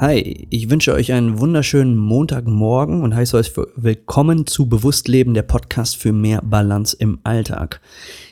Hi, ich wünsche euch einen wunderschönen Montagmorgen und heiße euch willkommen zu Bewusstleben, der Podcast für mehr Balance im Alltag.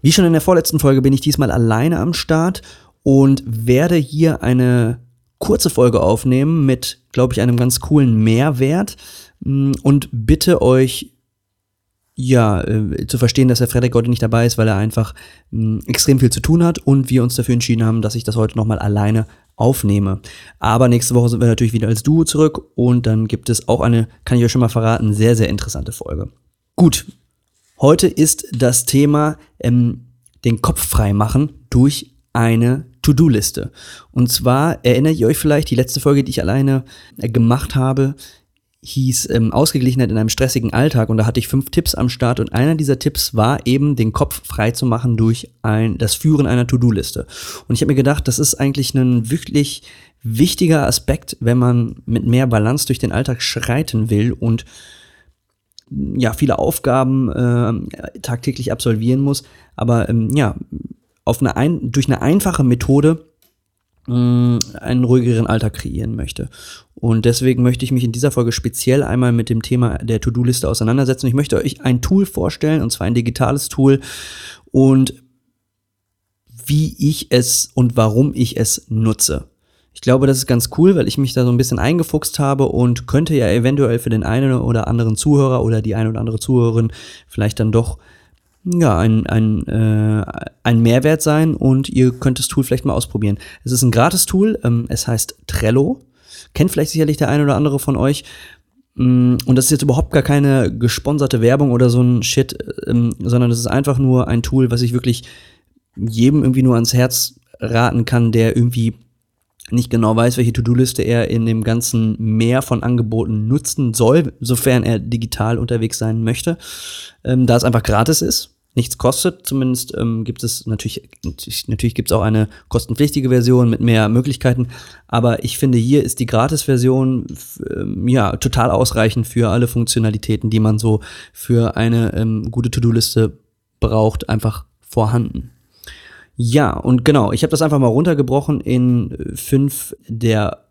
Wie schon in der vorletzten Folge bin ich diesmal alleine am Start und werde hier eine kurze Folge aufnehmen mit, glaube ich, einem ganz coolen Mehrwert mm, und bitte euch ja, äh, zu verstehen, dass der Frederik heute nicht dabei ist, weil er einfach mh, extrem viel zu tun hat und wir uns dafür entschieden haben, dass ich das heute nochmal alleine aufnehme. Aber nächste Woche sind wir natürlich wieder als Duo zurück und dann gibt es auch eine, kann ich euch schon mal verraten, sehr, sehr interessante Folge. Gut, heute ist das Thema ähm, den Kopf frei machen durch eine To-Do-Liste. Und zwar erinnert ihr euch vielleicht, die letzte Folge, die ich alleine äh, gemacht habe, hieß ähm, Ausgeglichenheit in einem stressigen Alltag. Und da hatte ich fünf Tipps am Start. Und einer dieser Tipps war eben den Kopf frei zu machen durch ein, das Führen einer To-Do-Liste. Und ich habe mir gedacht, das ist eigentlich ein wirklich wichtiger Aspekt, wenn man mit mehr Balance durch den Alltag schreiten will und ja, viele Aufgaben äh, tagtäglich absolvieren muss, aber ähm, ja, auf eine ein, durch eine einfache Methode einen ruhigeren Alltag kreieren möchte. Und deswegen möchte ich mich in dieser Folge speziell einmal mit dem Thema der To-Do-Liste auseinandersetzen. Ich möchte euch ein Tool vorstellen, und zwar ein digitales Tool und wie ich es und warum ich es nutze. Ich glaube, das ist ganz cool, weil ich mich da so ein bisschen eingefuchst habe und könnte ja eventuell für den einen oder anderen Zuhörer oder die eine oder andere Zuhörerin vielleicht dann doch ja, ein, ein, äh, ein Mehrwert sein und ihr könnt das Tool vielleicht mal ausprobieren. Es ist ein Gratis-Tool, ähm, es heißt Trello. Kennt vielleicht sicherlich der eine oder andere von euch. Mm, und das ist jetzt überhaupt gar keine gesponserte Werbung oder so ein Shit, ähm, sondern es ist einfach nur ein Tool, was ich wirklich jedem irgendwie nur ans Herz raten kann, der irgendwie nicht genau weiß, welche To-Do-Liste er in dem ganzen Meer von Angeboten nutzen soll, sofern er digital unterwegs sein möchte, ähm, da es einfach gratis ist nichts kostet. Zumindest ähm, gibt es natürlich, natürlich gibt es auch eine kostenpflichtige Version mit mehr Möglichkeiten. Aber ich finde, hier ist die Gratis-Version ähm, ja total ausreichend für alle Funktionalitäten, die man so für eine ähm, gute To-Do-Liste braucht, einfach vorhanden. Ja, und genau, ich habe das einfach mal runtergebrochen in äh, fünf der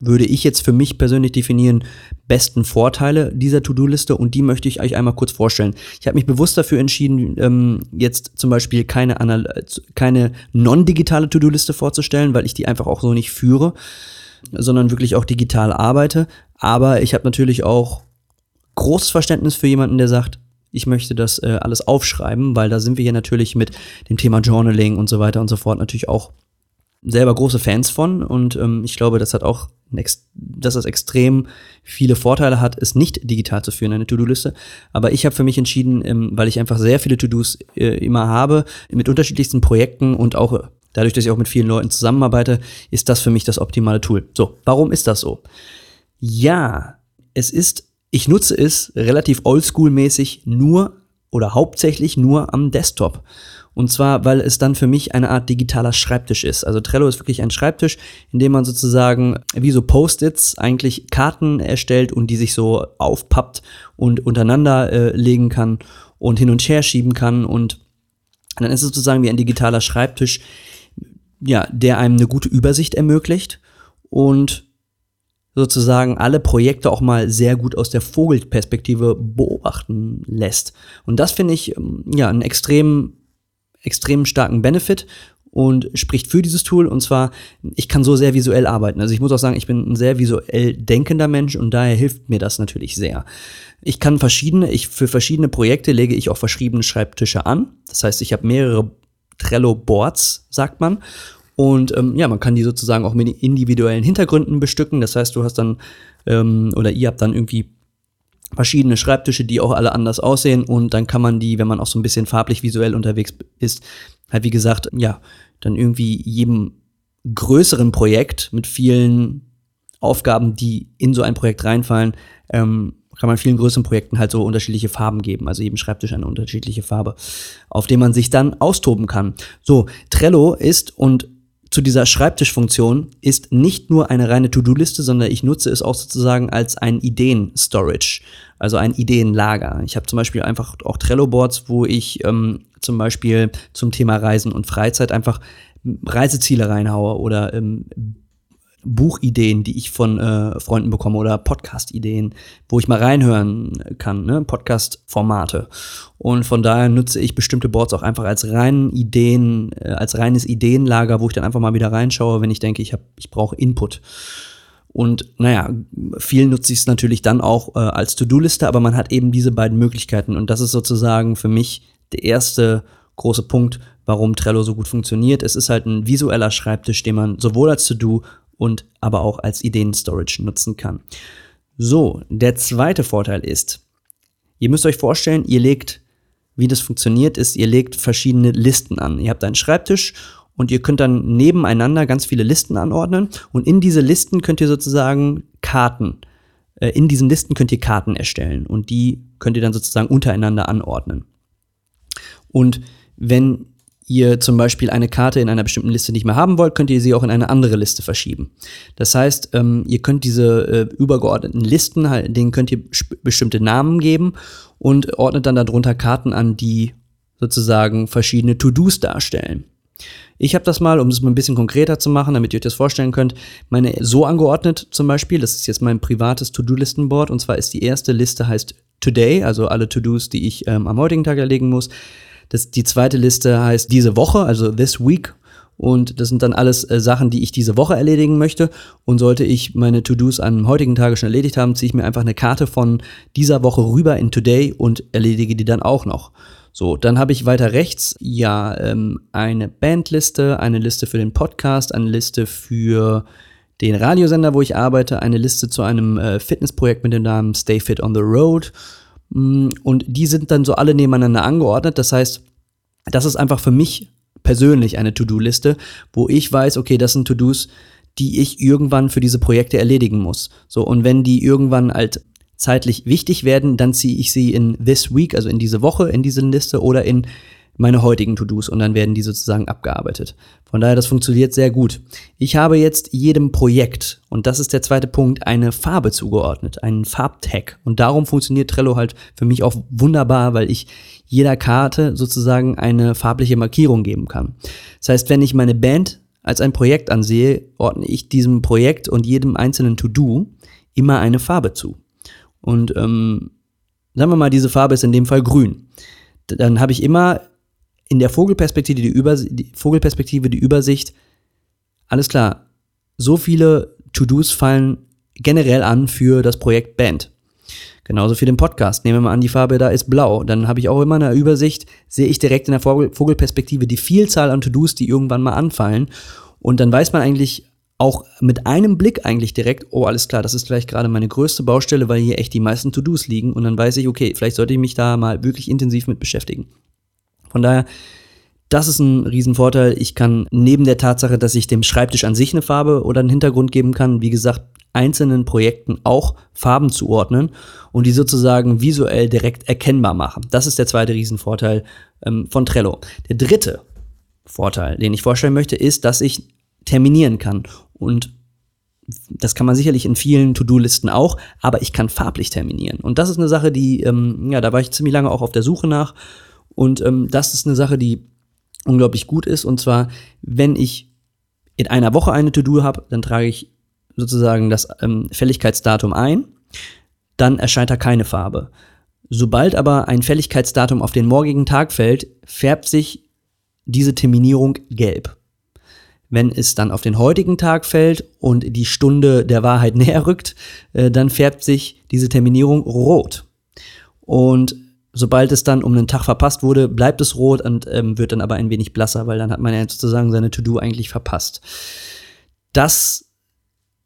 würde ich jetzt für mich persönlich definieren, besten Vorteile dieser To-Do-Liste und die möchte ich euch einmal kurz vorstellen. Ich habe mich bewusst dafür entschieden, ähm, jetzt zum Beispiel keine, keine non-digitale To-Do-Liste vorzustellen, weil ich die einfach auch so nicht führe, sondern wirklich auch digital arbeite. Aber ich habe natürlich auch großes Verständnis für jemanden, der sagt, ich möchte das äh, alles aufschreiben, weil da sind wir hier natürlich mit dem Thema Journaling und so weiter und so fort natürlich auch selber große Fans von und ähm, ich glaube, das hat auch, dass das extrem viele Vorteile hat, es nicht digital zu führen, eine To-Do-Liste. Aber ich habe für mich entschieden, ähm, weil ich einfach sehr viele To-Dos äh, immer habe, mit unterschiedlichsten Projekten und auch dadurch, dass ich auch mit vielen Leuten zusammenarbeite, ist das für mich das optimale Tool. So, warum ist das so? Ja, es ist, ich nutze es relativ oldschool-mäßig nur oder hauptsächlich nur am Desktop. Und zwar, weil es dann für mich eine Art digitaler Schreibtisch ist. Also Trello ist wirklich ein Schreibtisch, in dem man sozusagen wie so Post-its eigentlich Karten erstellt und die sich so aufpappt und untereinander äh, legen kann und hin und her schieben kann. Und dann ist es sozusagen wie ein digitaler Schreibtisch, ja, der einem eine gute Übersicht ermöglicht und sozusagen alle Projekte auch mal sehr gut aus der Vogelperspektive beobachten lässt. Und das finde ich ähm, ja einen extrem extrem starken Benefit und spricht für dieses Tool. Und zwar, ich kann so sehr visuell arbeiten. Also ich muss auch sagen, ich bin ein sehr visuell denkender Mensch und daher hilft mir das natürlich sehr. Ich kann verschiedene, ich für verschiedene Projekte lege ich auch verschiedene Schreibtische an. Das heißt, ich habe mehrere Trello-Boards, sagt man. Und ähm, ja, man kann die sozusagen auch mit individuellen Hintergründen bestücken. Das heißt, du hast dann, ähm, oder ihr habt dann irgendwie verschiedene Schreibtische, die auch alle anders aussehen und dann kann man die, wenn man auch so ein bisschen farblich visuell unterwegs ist, halt wie gesagt, ja, dann irgendwie jedem größeren Projekt mit vielen Aufgaben, die in so ein Projekt reinfallen, ähm, kann man vielen größeren Projekten halt so unterschiedliche Farben geben, also jedem Schreibtisch eine unterschiedliche Farbe, auf dem man sich dann austoben kann. So, Trello ist und zu dieser Schreibtischfunktion ist nicht nur eine reine To-Do-Liste, sondern ich nutze es auch sozusagen als ein Ideen-Storage, also ein Ideenlager. Ich habe zum Beispiel einfach auch Trello-Boards, wo ich ähm, zum Beispiel zum Thema Reisen und Freizeit einfach Reiseziele reinhaue oder ähm, Buchideen, die ich von äh, Freunden bekomme oder Podcast-Ideen, wo ich mal reinhören kann, ne? Podcast-Formate. Und von daher nutze ich bestimmte Boards auch einfach als reinen Ideen, äh, als reines Ideenlager, wo ich dann einfach mal wieder reinschaue, wenn ich denke, ich, hab, ich brauche Input. Und naja, viel nutze ich es natürlich dann auch äh, als To-Do-Liste, aber man hat eben diese beiden Möglichkeiten. Und das ist sozusagen für mich der erste große Punkt, warum Trello so gut funktioniert. Es ist halt ein visueller Schreibtisch, den man sowohl als To-Do und aber auch als Ideen-Storage nutzen kann. So, der zweite Vorteil ist, ihr müsst euch vorstellen, ihr legt, wie das funktioniert, ist, ihr legt verschiedene Listen an. Ihr habt einen Schreibtisch und ihr könnt dann nebeneinander ganz viele Listen anordnen und in diese Listen könnt ihr sozusagen Karten, äh, in diesen Listen könnt ihr Karten erstellen und die könnt ihr dann sozusagen untereinander anordnen. Und wenn ihr zum Beispiel eine Karte in einer bestimmten Liste nicht mehr haben wollt, könnt ihr sie auch in eine andere Liste verschieben. Das heißt, ähm, ihr könnt diese äh, übergeordneten Listen, halt, denen könnt ihr bestimmte Namen geben und ordnet dann darunter Karten an, die sozusagen verschiedene To-Dos darstellen. Ich habe das mal, um es mal ein bisschen konkreter zu machen, damit ihr euch das vorstellen könnt, meine so angeordnet zum Beispiel. Das ist jetzt mein privates To-Do-Listenboard und zwar ist die erste Liste heißt Today, also alle To-Dos, die ich ähm, am heutigen Tag erlegen muss. Das, die zweite Liste heißt diese Woche, also this week. Und das sind dann alles äh, Sachen, die ich diese Woche erledigen möchte. Und sollte ich meine To-Dos am heutigen Tage schon erledigt haben, ziehe ich mir einfach eine Karte von dieser Woche rüber in Today und erledige die dann auch noch. So, dann habe ich weiter rechts ja ähm, eine Bandliste, eine Liste für den Podcast, eine Liste für den Radiosender, wo ich arbeite, eine Liste zu einem äh, Fitnessprojekt mit dem Namen Stay Fit on the Road und die sind dann so alle nebeneinander angeordnet. Das heißt, das ist einfach für mich persönlich eine To-Do-Liste, wo ich weiß, okay, das sind To-Dos, die ich irgendwann für diese Projekte erledigen muss. So, und wenn die irgendwann halt zeitlich wichtig werden, dann ziehe ich sie in this week, also in diese Woche, in diese Liste oder in meine heutigen To-Dos und dann werden die sozusagen abgearbeitet. Von daher, das funktioniert sehr gut. Ich habe jetzt jedem Projekt, und das ist der zweite Punkt, eine Farbe zugeordnet, einen Farbtag. Und darum funktioniert Trello halt für mich auch wunderbar, weil ich jeder Karte sozusagen eine farbliche Markierung geben kann. Das heißt, wenn ich meine Band als ein Projekt ansehe, ordne ich diesem Projekt und jedem einzelnen To-Do immer eine Farbe zu. Und ähm, sagen wir mal, diese Farbe ist in dem Fall grün. Dann habe ich immer in der Vogelperspektive die, Über die Vogelperspektive die Übersicht, alles klar, so viele To-Dos fallen generell an für das Projekt Band. Genauso für den Podcast. Nehmen wir mal an, die Farbe da ist blau. Dann habe ich auch immer eine Übersicht, sehe ich direkt in der Vogelperspektive die Vielzahl an To-Dos, die irgendwann mal anfallen. Und dann weiß man eigentlich auch mit einem Blick eigentlich direkt, oh, alles klar, das ist vielleicht gerade meine größte Baustelle, weil hier echt die meisten To-Dos liegen. Und dann weiß ich, okay, vielleicht sollte ich mich da mal wirklich intensiv mit beschäftigen. Von daher, das ist ein Riesenvorteil. Ich kann neben der Tatsache, dass ich dem Schreibtisch an sich eine Farbe oder einen Hintergrund geben kann, wie gesagt, einzelnen Projekten auch Farben zuordnen und die sozusagen visuell direkt erkennbar machen. Das ist der zweite Riesenvorteil ähm, von Trello. Der dritte Vorteil, den ich vorstellen möchte, ist, dass ich terminieren kann. Und das kann man sicherlich in vielen To-Do-Listen auch, aber ich kann farblich terminieren. Und das ist eine Sache, die, ähm, ja, da war ich ziemlich lange auch auf der Suche nach und ähm, das ist eine Sache, die unglaublich gut ist. Und zwar, wenn ich in einer Woche eine To-Do habe, dann trage ich sozusagen das ähm, Fälligkeitsdatum ein, dann erscheint da keine Farbe. Sobald aber ein Fälligkeitsdatum auf den morgigen Tag fällt, färbt sich diese Terminierung gelb. Wenn es dann auf den heutigen Tag fällt und die Stunde der Wahrheit näher rückt, äh, dann färbt sich diese Terminierung rot. Und sobald es dann um einen Tag verpasst wurde, bleibt es rot und ähm, wird dann aber ein wenig blasser, weil dann hat man ja sozusagen seine To-Do eigentlich verpasst. Das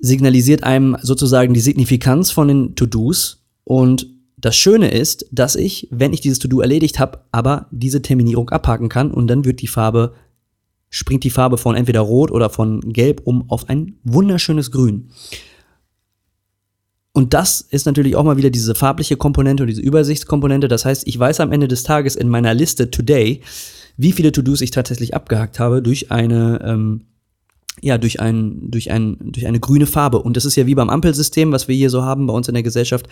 signalisiert einem sozusagen die Signifikanz von den To-Dos und das Schöne ist, dass ich, wenn ich dieses To-Do erledigt habe, aber diese Terminierung abhaken kann und dann wird die Farbe, springt die Farbe von entweder rot oder von gelb um auf ein wunderschönes Grün. Und das ist natürlich auch mal wieder diese farbliche Komponente und diese Übersichtskomponente. Das heißt, ich weiß am Ende des Tages in meiner Liste Today, wie viele To-Dos ich tatsächlich abgehakt habe durch eine, ähm, ja, durch ein, durch ein, durch eine grüne Farbe. Und das ist ja wie beim Ampelsystem, was wir hier so haben bei uns in der Gesellschaft.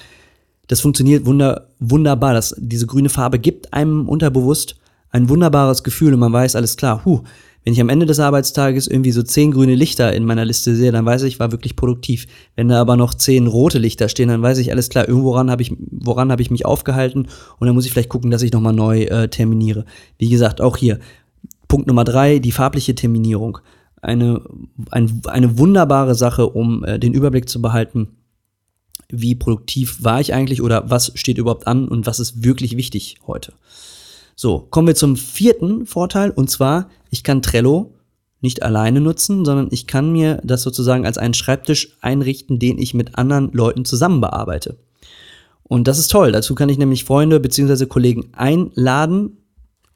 Das funktioniert wunder, wunderbar. Das, diese grüne Farbe gibt einem unterbewusst ein wunderbares Gefühl und man weiß, alles klar, huh, wenn ich am Ende des Arbeitstages irgendwie so zehn grüne Lichter in meiner Liste sehe, dann weiß ich, ich war wirklich produktiv. Wenn da aber noch zehn rote Lichter stehen, dann weiß ich alles klar, irgendworan habe ich, woran habe ich mich aufgehalten und dann muss ich vielleicht gucken, dass ich nochmal neu äh, terminiere. Wie gesagt, auch hier. Punkt Nummer drei, die farbliche Terminierung. Eine, ein, eine wunderbare Sache, um äh, den Überblick zu behalten, wie produktiv war ich eigentlich oder was steht überhaupt an und was ist wirklich wichtig heute. So, kommen wir zum vierten Vorteil und zwar, ich kann Trello nicht alleine nutzen, sondern ich kann mir das sozusagen als einen Schreibtisch einrichten, den ich mit anderen Leuten zusammen bearbeite. Und das ist toll. Dazu kann ich nämlich Freunde bzw. Kollegen einladen,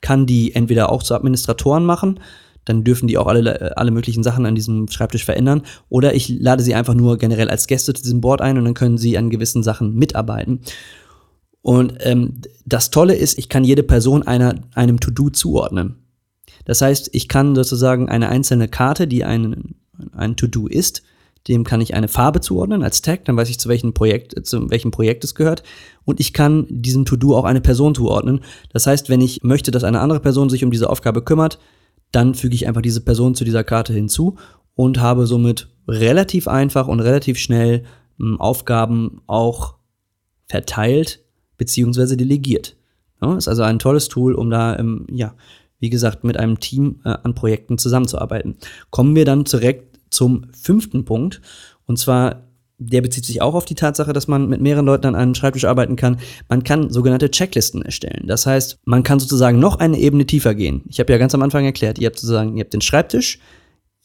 kann die entweder auch zu Administratoren machen, dann dürfen die auch alle, alle möglichen Sachen an diesem Schreibtisch verändern. Oder ich lade sie einfach nur generell als Gäste zu diesem Board ein und dann können sie an gewissen Sachen mitarbeiten. Und ähm, das Tolle ist, ich kann jede Person einer, einem To-Do zuordnen. Das heißt, ich kann sozusagen eine einzelne Karte, die ein, ein To-Do ist, dem kann ich eine Farbe zuordnen als Tag, dann weiß ich, zu welchem Projekt, zu welchem Projekt es gehört. Und ich kann diesem To-Do auch eine Person zuordnen. Das heißt, wenn ich möchte, dass eine andere Person sich um diese Aufgabe kümmert, dann füge ich einfach diese Person zu dieser Karte hinzu und habe somit relativ einfach und relativ schnell hm, Aufgaben auch verteilt beziehungsweise delegiert. Ja, ist also ein tolles Tool, um da, ähm, ja, wie gesagt, mit einem Team äh, an Projekten zusammenzuarbeiten. Kommen wir dann direkt zum fünften Punkt. Und zwar, der bezieht sich auch auf die Tatsache, dass man mit mehreren Leuten an einem Schreibtisch arbeiten kann. Man kann sogenannte Checklisten erstellen. Das heißt, man kann sozusagen noch eine Ebene tiefer gehen. Ich habe ja ganz am Anfang erklärt, ihr habt sozusagen, ihr habt den Schreibtisch,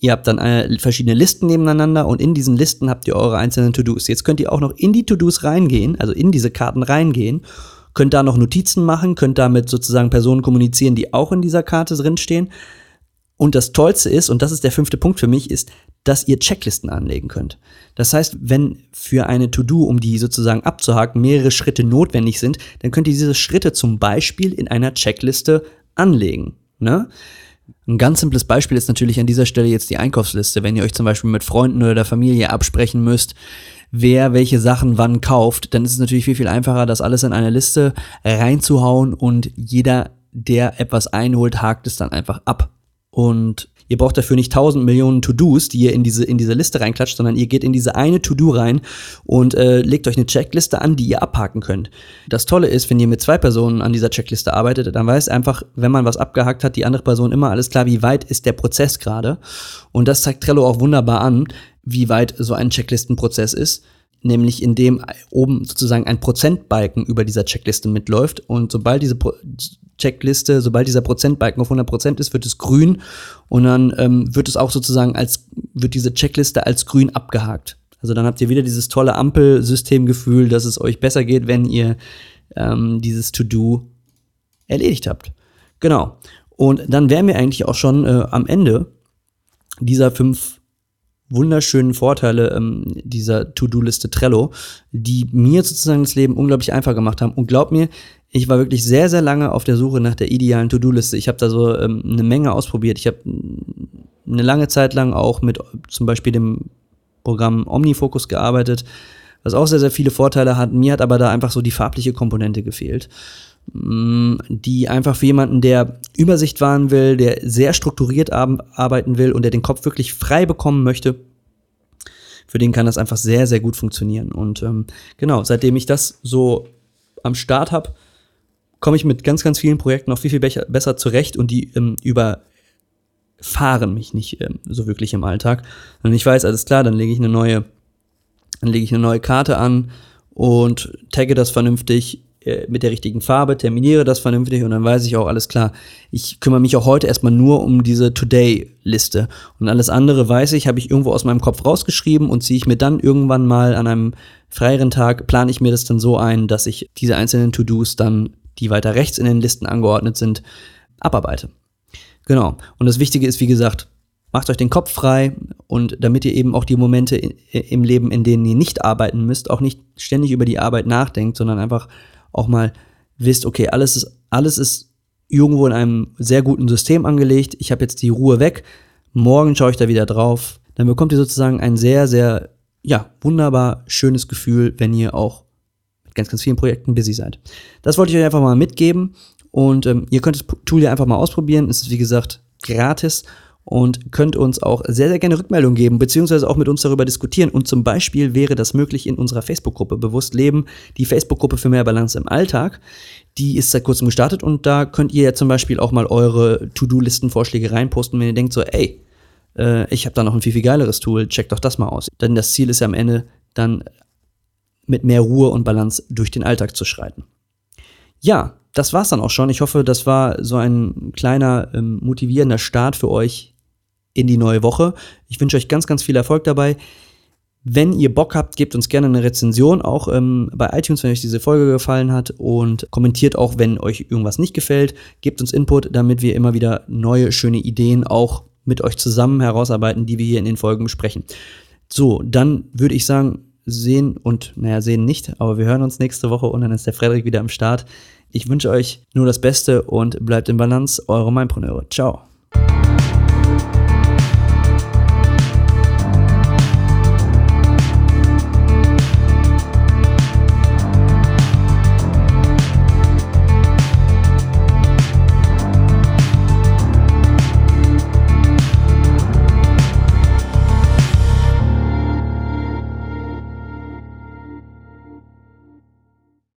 Ihr habt dann äh, verschiedene Listen nebeneinander und in diesen Listen habt ihr eure einzelnen To-Dos. Jetzt könnt ihr auch noch in die To-Dos reingehen, also in diese Karten reingehen, könnt da noch Notizen machen, könnt damit sozusagen Personen kommunizieren, die auch in dieser Karte drinstehen. Und das Tollste ist, und das ist der fünfte Punkt für mich, ist, dass ihr Checklisten anlegen könnt. Das heißt, wenn für eine To-Do, um die sozusagen abzuhaken, mehrere Schritte notwendig sind, dann könnt ihr diese Schritte zum Beispiel in einer Checkliste anlegen. Ne? Ein ganz simples Beispiel ist natürlich an dieser Stelle jetzt die Einkaufsliste. Wenn ihr euch zum Beispiel mit Freunden oder der Familie absprechen müsst, wer welche Sachen wann kauft, dann ist es natürlich viel, viel einfacher, das alles in eine Liste reinzuhauen und jeder, der etwas einholt, hakt es dann einfach ab. Und Ihr braucht dafür nicht tausend Millionen To-Dos, die ihr in diese, in diese Liste reinklatscht, sondern ihr geht in diese eine To-Do rein und äh, legt euch eine Checkliste an, die ihr abhaken könnt. Das Tolle ist, wenn ihr mit zwei Personen an dieser Checkliste arbeitet, dann weiß einfach, wenn man was abgehakt hat, die andere Person immer alles klar, wie weit ist der Prozess gerade. Und das zeigt Trello auch wunderbar an, wie weit so ein Checklistenprozess ist nämlich indem oben sozusagen ein Prozentbalken über dieser Checkliste mitläuft und sobald diese Pro Checkliste, sobald dieser Prozentbalken auf 100% ist, wird es grün und dann ähm, wird es auch sozusagen als, wird diese Checkliste als grün abgehakt. Also dann habt ihr wieder dieses tolle Ampelsystemgefühl, dass es euch besser geht, wenn ihr ähm, dieses To-Do erledigt habt. Genau. Und dann wären wir eigentlich auch schon äh, am Ende dieser fünf wunderschönen Vorteile ähm, dieser To-Do-Liste Trello, die mir sozusagen das Leben unglaublich einfach gemacht haben. Und glaubt mir, ich war wirklich sehr, sehr lange auf der Suche nach der idealen To-Do-Liste. Ich habe da so ähm, eine Menge ausprobiert. Ich habe eine lange Zeit lang auch mit zum Beispiel dem Programm OmniFocus gearbeitet, was auch sehr, sehr viele Vorteile hat. Mir hat aber da einfach so die farbliche Komponente gefehlt die einfach für jemanden, der Übersicht wahren will, der sehr strukturiert arbeiten will und der den Kopf wirklich frei bekommen möchte, für den kann das einfach sehr, sehr gut funktionieren. Und ähm, genau, seitdem ich das so am Start habe, komme ich mit ganz, ganz vielen Projekten auch viel, viel besser, besser zurecht und die ähm, überfahren mich nicht ähm, so wirklich im Alltag. Und ich weiß, alles klar, dann lege ich eine neue, dann lege ich eine neue Karte an und tagge das vernünftig äh, mit der richtigen Farbe, terminiere das vernünftig und dann weiß ich auch, alles klar, ich kümmere mich auch heute erstmal nur um diese Today-Liste. Und alles andere weiß ich, habe ich irgendwo aus meinem Kopf rausgeschrieben und ziehe ich mir dann irgendwann mal an einem freieren Tag, plane ich mir das dann so ein, dass ich diese einzelnen To-Dos dann, die weiter rechts in den Listen angeordnet sind, abarbeite. Genau. Und das Wichtige ist, wie gesagt, macht euch den Kopf frei und damit ihr eben auch die Momente im Leben, in denen ihr nicht arbeiten müsst, auch nicht ständig über die Arbeit nachdenkt, sondern einfach auch mal wisst, okay, alles ist, alles ist irgendwo in einem sehr guten System angelegt. Ich habe jetzt die Ruhe weg. Morgen schaue ich da wieder drauf. Dann bekommt ihr sozusagen ein sehr, sehr, ja, wunderbar schönes Gefühl, wenn ihr auch mit ganz, ganz vielen Projekten busy seid. Das wollte ich euch einfach mal mitgeben. Und ähm, ihr könnt das Tool ja einfach mal ausprobieren. Es ist, wie gesagt, gratis und könnt uns auch sehr, sehr gerne Rückmeldungen geben, beziehungsweise auch mit uns darüber diskutieren. Und zum Beispiel wäre das möglich in unserer Facebook-Gruppe Bewusst Leben, die Facebook-Gruppe für mehr Balance im Alltag. Die ist seit kurzem gestartet und da könnt ihr ja zum Beispiel auch mal eure To-Do-Listen-Vorschläge reinposten, wenn ihr denkt so, ey, äh, ich habe da noch ein viel, viel geileres Tool, checkt doch das mal aus. Denn das Ziel ist ja am Ende dann mit mehr Ruhe und Balance durch den Alltag zu schreiten. Ja, das war's dann auch schon. Ich hoffe, das war so ein kleiner ähm, motivierender Start für euch in die neue Woche. Ich wünsche euch ganz, ganz viel Erfolg dabei. Wenn ihr Bock habt, gebt uns gerne eine Rezension, auch ähm, bei iTunes, wenn euch diese Folge gefallen hat und kommentiert auch, wenn euch irgendwas nicht gefällt. Gebt uns Input, damit wir immer wieder neue, schöne Ideen auch mit euch zusammen herausarbeiten, die wir hier in den Folgen besprechen. So, dann würde ich sagen, sehen und, naja, sehen nicht, aber wir hören uns nächste Woche und dann ist der Frederik wieder am Start. Ich wünsche euch nur das Beste und bleibt in Balance, eure Mindpreneure. Ciao.